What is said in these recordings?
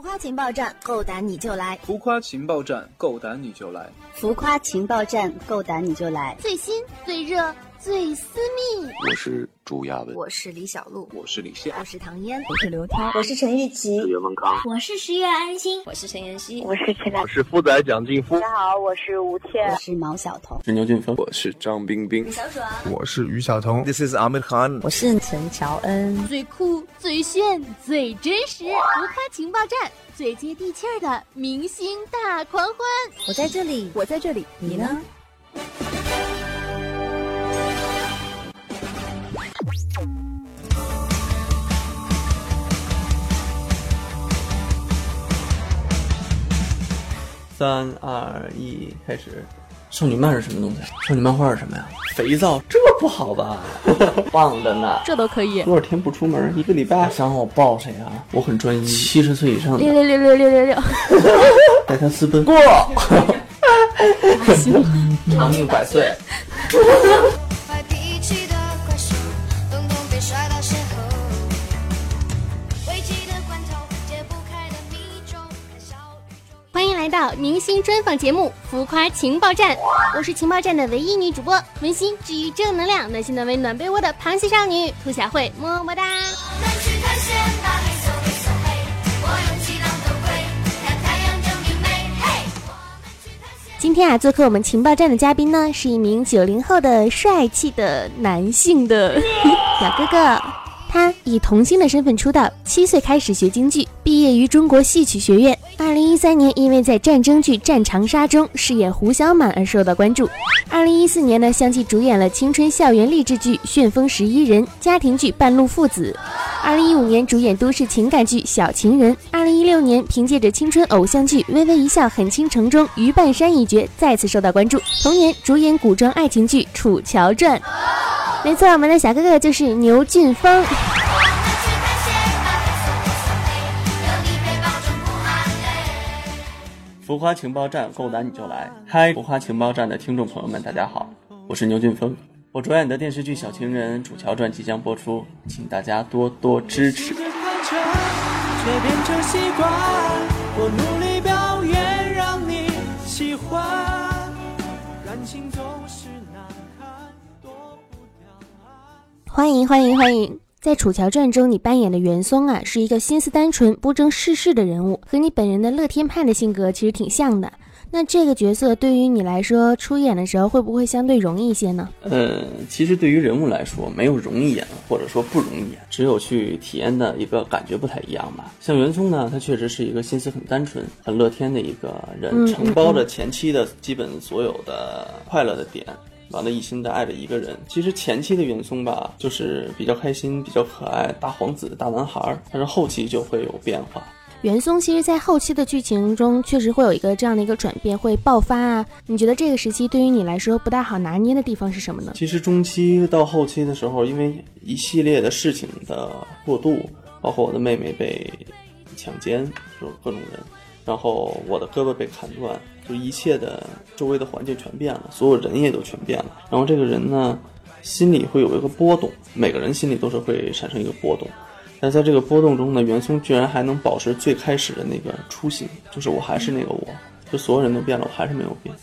浮夸情报站，够胆你就来！浮夸情报站，够胆你就来！浮夸情报站，够胆你就来！最新、最热、最私密。我是朱亚文，我是李小璐，我是李现，我是唐嫣，我是刘涛，我是陈玉琪，我是袁文康，我是十月安心，我是陈妍希，我是陈我是富仔蒋劲夫。大家好，我是吴倩，我是毛晓彤，是牛俊峰，我是张冰冰，小爽，我是于晓彤，This is Ahmed Khan，我是陈乔恩。最酷、最炫、最真实，浮夸情报站。最接地气儿的明星大狂欢，我在这里，我在这里，你呢？三二一，开始。少女漫是什么东西？少女漫画是什么呀？肥皂，这不好吧？棒着呢，这都可以。多少天不出门？一个礼拜。想我抱谁啊？我很专一。七十岁以上的。六六六六六六六。带他私奔过。行，长命百岁。明星专访节目《浮夸情报站》，我是情报站的唯一女主播，温馨治愈正能量，暖心暖胃暖被窝的螃蟹少女兔小慧，么么哒。今天啊，做客我们情报站的嘉宾呢，是一名九零后的帅气的男性的 小哥哥。他以童星的身份出道，七岁开始学京剧，毕业于中国戏曲学院。二零一三年，因为在战争剧《战长沙》中饰演胡小满而受到关注。二零一四年呢，相继主演了青春校园励志剧《旋风十一人》、家庭剧《半路父子》。二零一五年主演都市情感剧《小情人》。二零一六年凭借着青春偶像剧《微微一笑很倾城》中于半山一角再次受到关注。同年主演古装爱情剧《楚乔传》。没错，我们的小哥哥就是牛俊峰。浮夸情报站，够胆你就来！嗨，浮夸情报站的听众朋友们，大家好，我是牛俊峰。我主演的电视剧《小情人·楚乔传》即将播出，请大家多多支持。欢迎欢迎欢迎！在《楚乔传》中，你扮演的袁松啊，是一个心思单纯、不争世事的人物，和你本人的乐天派的性格其实挺像的。那这个角色对于你来说，出演的时候会不会相对容易一些呢？呃，其实对于人物来说，没有容易演或者说不容易演，只有去体验的一个感觉不太一样吧。像袁松呢，他确实是一个心思很单纯、很乐天的一个人，承包着前期的基本所有的快乐的点。完了，一心的爱着一个人。其实前期的袁松吧，就是比较开心、比较可爱，大皇子、大男孩。但是后期就会有变化。袁松其实，在后期的剧情中，确实会有一个这样的一个转变，会爆发啊。你觉得这个时期对于你来说不大好拿捏的地方是什么呢？其实中期到后期的时候，因为一系列的事情的过渡，包括我的妹妹被强奸，就各种人，然后我的胳膊被砍断。就一切的周围的环境全变了，所有人也都全变了。然后这个人呢，心里会有一个波动，每个人心里都是会产生一个波动。但在这个波动中呢，袁松居然还能保持最开始的那个初心，就是我还是那个我，就所有人都变了，我还是没有变，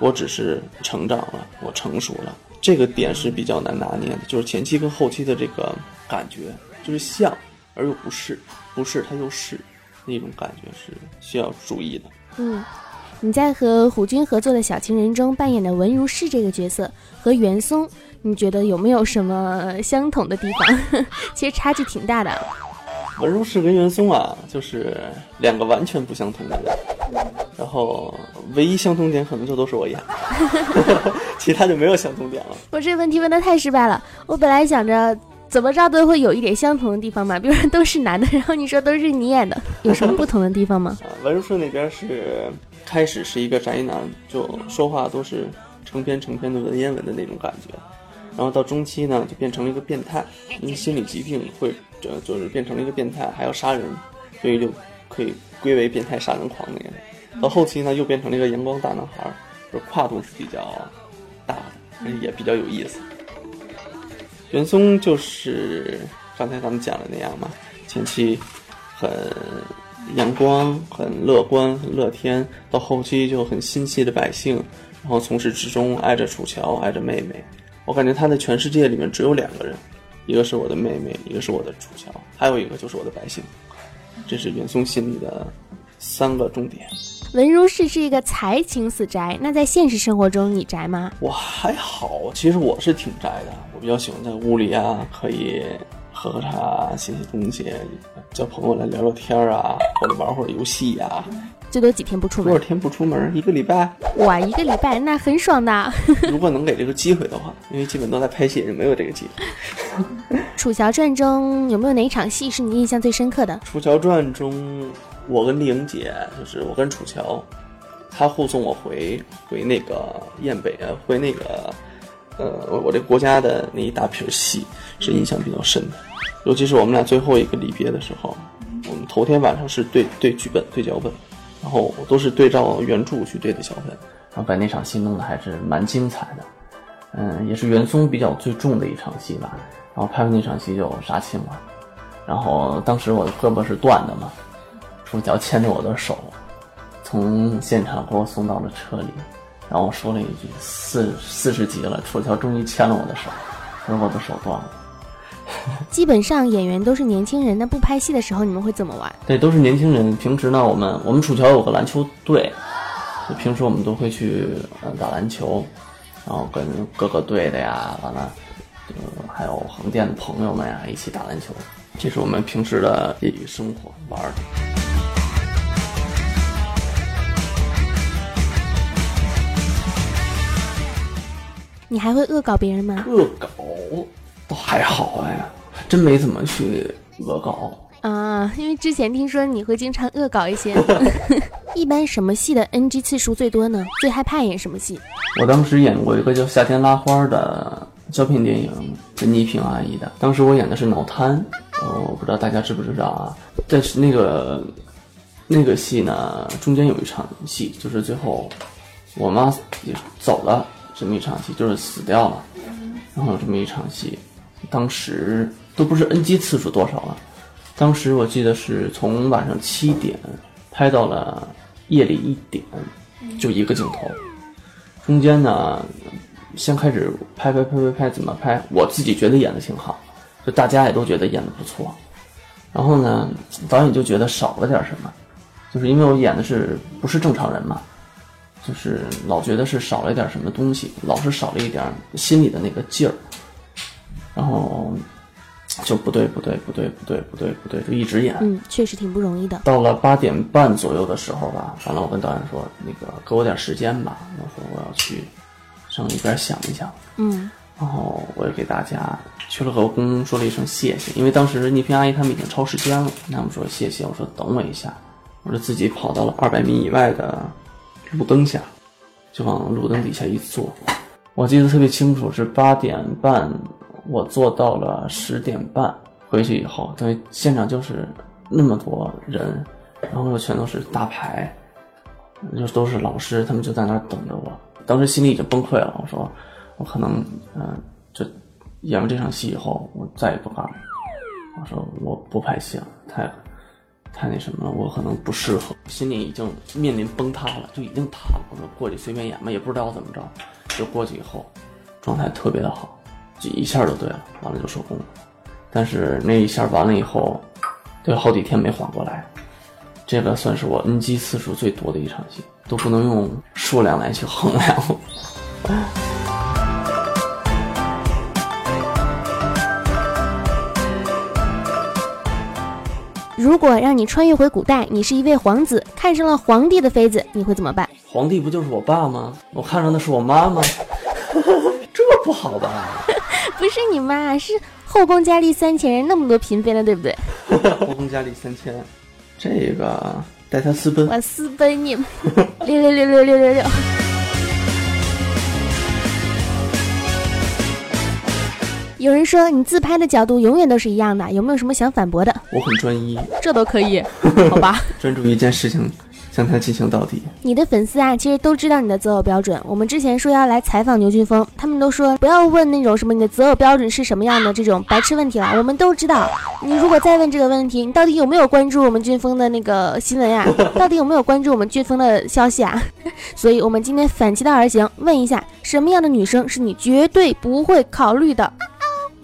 我只是成长了，我成熟了。这个点是比较难拿捏的，就是前期跟后期的这个感觉，就是像而又不是，不是它又是那种感觉是需要注意的。嗯。你在和胡军合作的小情人中扮演的文如是这个角色，和袁松，你觉得有没有什么相同的地方？其实差距挺大的。文如是跟袁松啊，就是两个完全不相同的人，然后唯一相同点可能就都是我演，其他就没有相同点了。我这个问题问的太失败了，我本来想着怎么着都会有一点相同的地方嘛，比如说都是男的，然后你说都是你演的，有什么不同的地方吗？文如是那边是。开始是一个宅男，就说话都是成篇成篇的文言文的那种感觉，然后到中期呢，就变成了一个变态，因为心理疾病会，呃，就是变成了一个变态，还要杀人，所以就可以归为变态杀人狂那样。到后期呢，又变成了一个阳光大男孩，就跨度是比较大的，也比较有意思。袁松就是刚才咱们讲的那样嘛，前期很阳光、很乐观、很乐天，到后期就很心细的百姓，然后从始至终爱着楚乔，爱着妹妹。我感觉他在全世界里面只有两个人，一个是我的妹妹，一个是我的楚乔，还有一个就是我的百姓。这是袁松心里的三个重点。文如是是一个才情死宅，那在现实生活中你宅吗？我还好，其实我是挺宅的，我比较喜欢在屋里啊，可以喝喝茶、写写东西，叫朋友来聊聊天啊，或者玩会儿游戏呀、最多几天不出门？多少天不出门？一个礼拜。哇，一个礼拜那很爽的。如果能给这个机会的话，因为基本都在拍戏，就没有这个机会。《楚乔传》中有没有哪一场戏是你印象最深刻的？《楚乔传》中，我跟丽颖姐，就是我跟楚乔，她护送我回回那个燕北，回那个呃我我这国家的那一大片戏是印象比较深的，尤其是我们俩最后一个离别的时候，我们头天晚上是对对剧本对脚本，然后我都是对照原著去对的脚本，然后把那场戏弄得还是蛮精彩的，嗯，也是袁松比较最重的一场戏吧。然后拍完那场戏就杀青了，然后当时我的胳膊是断的嘛，楚乔牵着我的手，从现场给我送到了车里，然后我说了一句四四十级了，楚乔终于牵了我的手，可是我的手断了。基本上演员都是年轻人，那不拍戏的时候你们会怎么玩？对，都是年轻人。平时呢，我们我们楚乔有个篮球队，就平时我们都会去呃打篮球，然后跟各个队的呀，完了，呃，还有横店的朋友们呀一起打篮球，这是我们平时的业余生活玩儿的。你还会恶搞别人吗？恶搞倒还好哎，真没怎么去恶搞。啊，因为之前听说你会经常恶搞一些。一般什么戏的 NG 次数最多呢？最害怕演什么戏？我当时演过一个叫《夏天拉花》的胶片电影，跟倪萍阿姨的。当时我演的是脑瘫，哦，我不知道大家知不知道啊。但是那个那个戏呢，中间有一场戏，就是最后我妈也走了，这么一场戏，就是死掉了。然后有这么一场戏，当时都不是 NG 次数多少了，当时我记得是从晚上七点拍到了夜里一点，就一个镜头。中间呢，先开始拍拍拍拍拍，怎么拍？我自己觉得演的挺好，就大家也都觉得演的不错。然后呢，导演就觉得少了点什么，就是因为我演的是不是正常人嘛，就是老觉得是少了一点什么东西，老是少了一点心里的那个劲儿，然后就不对不对不对不对不对不对，就一直演。嗯，确实挺不容易的。到了八点半左右的时候吧，完了我跟导演说，那个给我点时间吧，我说我要去上一边想一想，嗯，然后我也给大家去了和工说了一声谢谢，因为当时倪萍阿姨他们已经超时间了，他们说谢谢，我说等我一下，我就自己跑到了二百米以外的路灯下，就往路灯底下一坐，我记得特别清楚，是八点半，我坐到了十点半，回去以后，等于现场就是那么多人，然后又全都是大牌，就都是老师，他们就在那儿等着我。当时心里已经崩溃了，我说我可能，嗯、就演完这场戏以后，我再也不干了。我说我不拍戏了，太太那什么了，我可能不适合，心里已经面临崩塌了，就已经塌了。过去随便演吧，也不知道怎么着，就过去以后，状态特别的好，就一下就对了，完了就收工了。但是那一下完了以后，就好几天没缓过来。这个算是我 NG 次数最多的一场戏，都不能用数量来去衡量。如果让你穿越回古代，你是一位皇子，看上了皇帝的妃子，你会怎么办？皇帝不就是我爸吗？我看上的是我妈吗？这不好吧？不是你妈，是后宫佳丽三千人，那么多嫔妃了，对不对？后宫佳丽三千，这个带他私奔。我私奔你们，六六六六六六六。有人说你自拍的角度永远都是一样的，有没有什么想反驳的？我很专一，这都可以，好吧？专注于一件事情，向它进行到底。你的粉丝啊，其实都知道你的择偶标准。我们之前说要来采访牛俊峰，他们都说不要问那种什么你的择偶标准是什么样的这种白痴问题了。我们都知道，你如果再问这个问题，你到底有没有关注我们俊峰的那个新闻呀？到底有没有关注我们俊峰的消息啊？所以，我们今天反其道而行，问一下，什么样的女生是你绝对不会考虑的？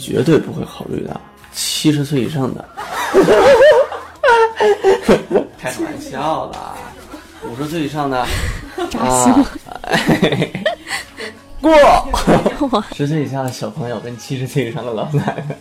绝对不会考虑的，七十岁以上的。开玩笑啦，五十岁以上的。扎心了。过。十岁以下的小朋友跟七十岁以上的老奶奶。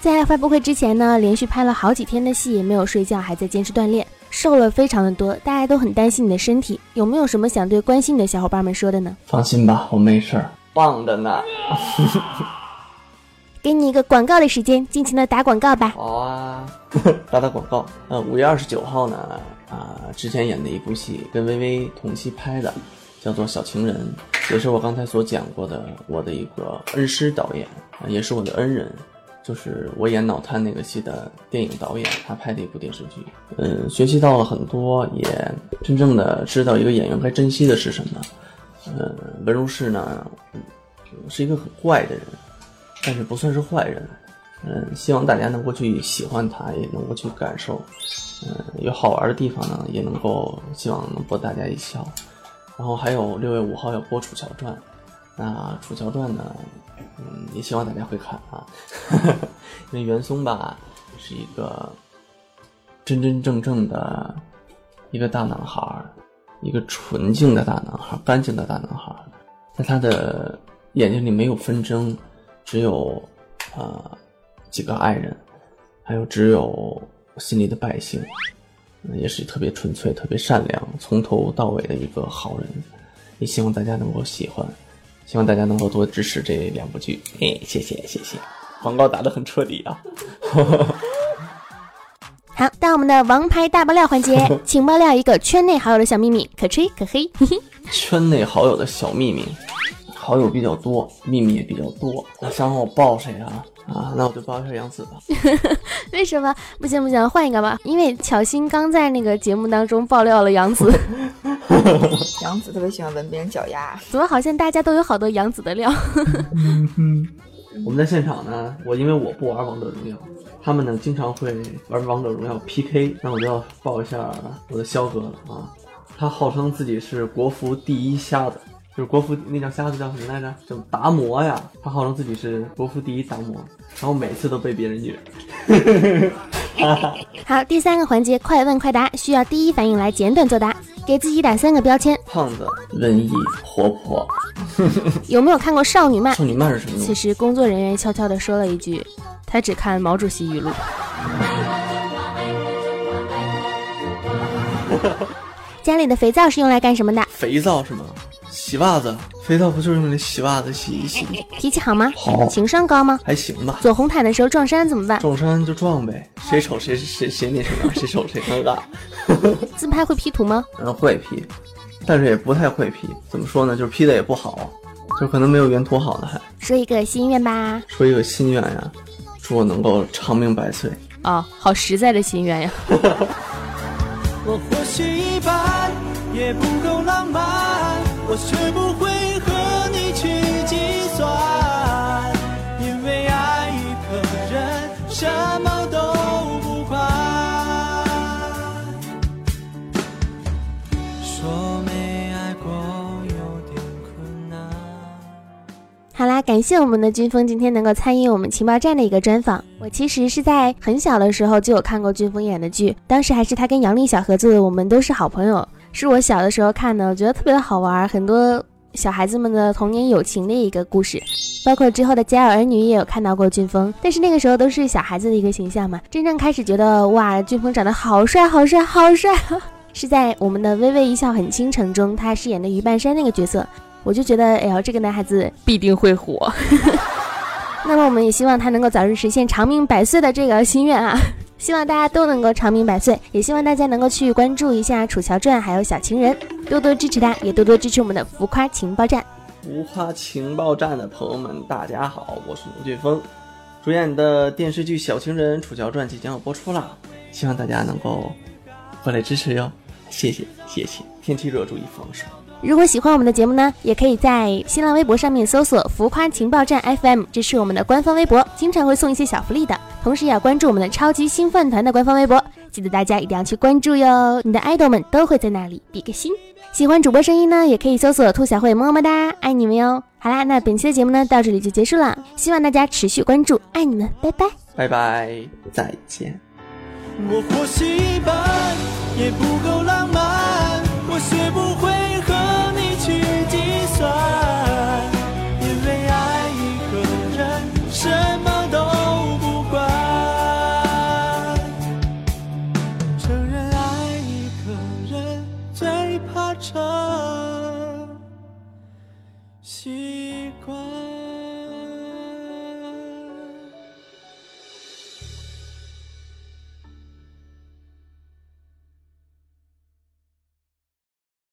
在发布会之前呢，连续拍了好几天的戏，没有睡觉，还在坚持锻炼，瘦了非常的多。大家都很担心你的身体，有没有什么想对关心你的小伙伴们说的呢？放心吧，我没事儿，棒着呢。给你一个广告的时间，尽情的打广告吧。好啊，打打广告。呃，五月二十九号呢，啊、之前演的一部戏，跟薇薇同期拍的，叫做《小情人》，也是我刚才所讲过的我的一个恩师导演，啊也是我的恩人，就是我演脑瘫那个戏的电影导演，他拍的一部电视剧。嗯，学习到了很多，也真正的知道一个演员该珍惜的是什么。嗯，文如是呢，是一个很怪的人，但是不算是坏人。嗯，希望大家能够去喜欢他，也能够去感受。嗯，有好玩的地方呢，也能够希望能博大家一笑。然后还有六月五号要播《楚乔传》，那《楚乔传》呢，嗯，也希望大家会看啊，因为袁松吧是一个真真正正的一个大男孩，一个纯净的大男孩，干净的大男孩，在他的眼睛里没有纷争，只有呃几个爱人，还有只有心里的百姓，也是特别纯粹、特别善良，从头到尾的一个好人。也希望大家能够喜欢，希望大家能够多支持这两部剧。哎，谢谢谢谢，广告打得很彻底啊！好，到我们的王牌大爆料环节，请爆料一个圈内好友的小秘密，可吹可黑。嘿嘿。圈内好友的小秘密，好友比较多，秘密也比较多。那想让我爆谁啊？啊，那我就报一下杨紫吧。为什么不行不行，换一个吧？因为巧心刚在那个节目当中爆料了杨紫 杨紫特别喜欢闻别人脚丫，怎么好像大家都有好多杨紫的料？我们在现场呢，我因为我不玩王者荣耀，他们呢经常会玩王者荣耀 PK，那我就要报一下我的肖哥了啊。他号称自己是国服第一瞎子，就是国服那叫瞎子叫什么来着？叫达摩呀。他号称自己是国服第一达摩，然后每次都被别人虐。好，第三个环节，快问快答，需要第一反应来简短作答，给自己打三个标签。胖子、文艺、活泼。有没有看过少女漫？少女漫是什么其实工作人员悄悄地说了一句，他只看毛主席语录。家里的肥皂是用来干什么的？肥皂是吗？洗袜子，肥皂不就是用来洗袜子洗一洗？脾气好吗？好情商高吗？还行吧。走红毯的时候撞衫怎么办？撞衫就撞呗，谁丑谁谁谁那什么，谁丑谁尴尬。自拍会 P 图吗？嗯，会 P，但是也不太会 P。怎么说呢？就是 P 的也不好，就可能没有原图好呢。还说一个心愿吧。说一个心愿呀，祝我能够长命百岁。哦，好实在的心愿呀。我或许一般也不够浪漫，我学不会好啦，感谢我们的军峰今天能够参与我们情报站的一个专访。我其实是在很小的时候就有看过军峰演的剧，当时还是他跟杨丽小合作的，我们都是好朋友。是我小的时候看的，我觉得特别的好玩，很多小孩子们的童年友情的一个故事。包括之后的《家有儿女》也有看到过军峰，但是那个时候都是小孩子的一个形象嘛。真正开始觉得哇，军峰长得好帅，好帅，好帅，是在我们的《微微一笑很倾城》中，他饰演的于半山那个角色。我就觉得，哎呀，这个男孩子必定会火。那么，我们也希望他能够早日实现长命百岁的这个心愿啊！希望大家都能够长命百岁，也希望大家能够去关注一下《楚乔传》还有《小情人》，多多支持他，也多多支持我们的浮夸情报站。浮夸情报站的朋友们，大家好，我是牛俊峰。主演的电视剧《小情人·楚乔传》即将要播出了，希望大家能够过来支持哟，谢谢谢谢。天气热，注意防暑。如果喜欢我们的节目呢，也可以在新浪微博上面搜索“浮夸情报站 FM”，这是我们的官方微博，经常会送一些小福利的。同时也要关注我们的超级星饭团的官方微博，记得大家一定要去关注哟，你的爱豆们都会在那里比个心。喜欢主播声音呢，也可以搜索“兔小慧”，么么哒，爱你们哟。好啦，那本期的节目呢，到这里就结束了，希望大家持续关注，爱你们，拜拜。拜拜，再见。我或许一般也不够浪漫，我学不会和你去计算，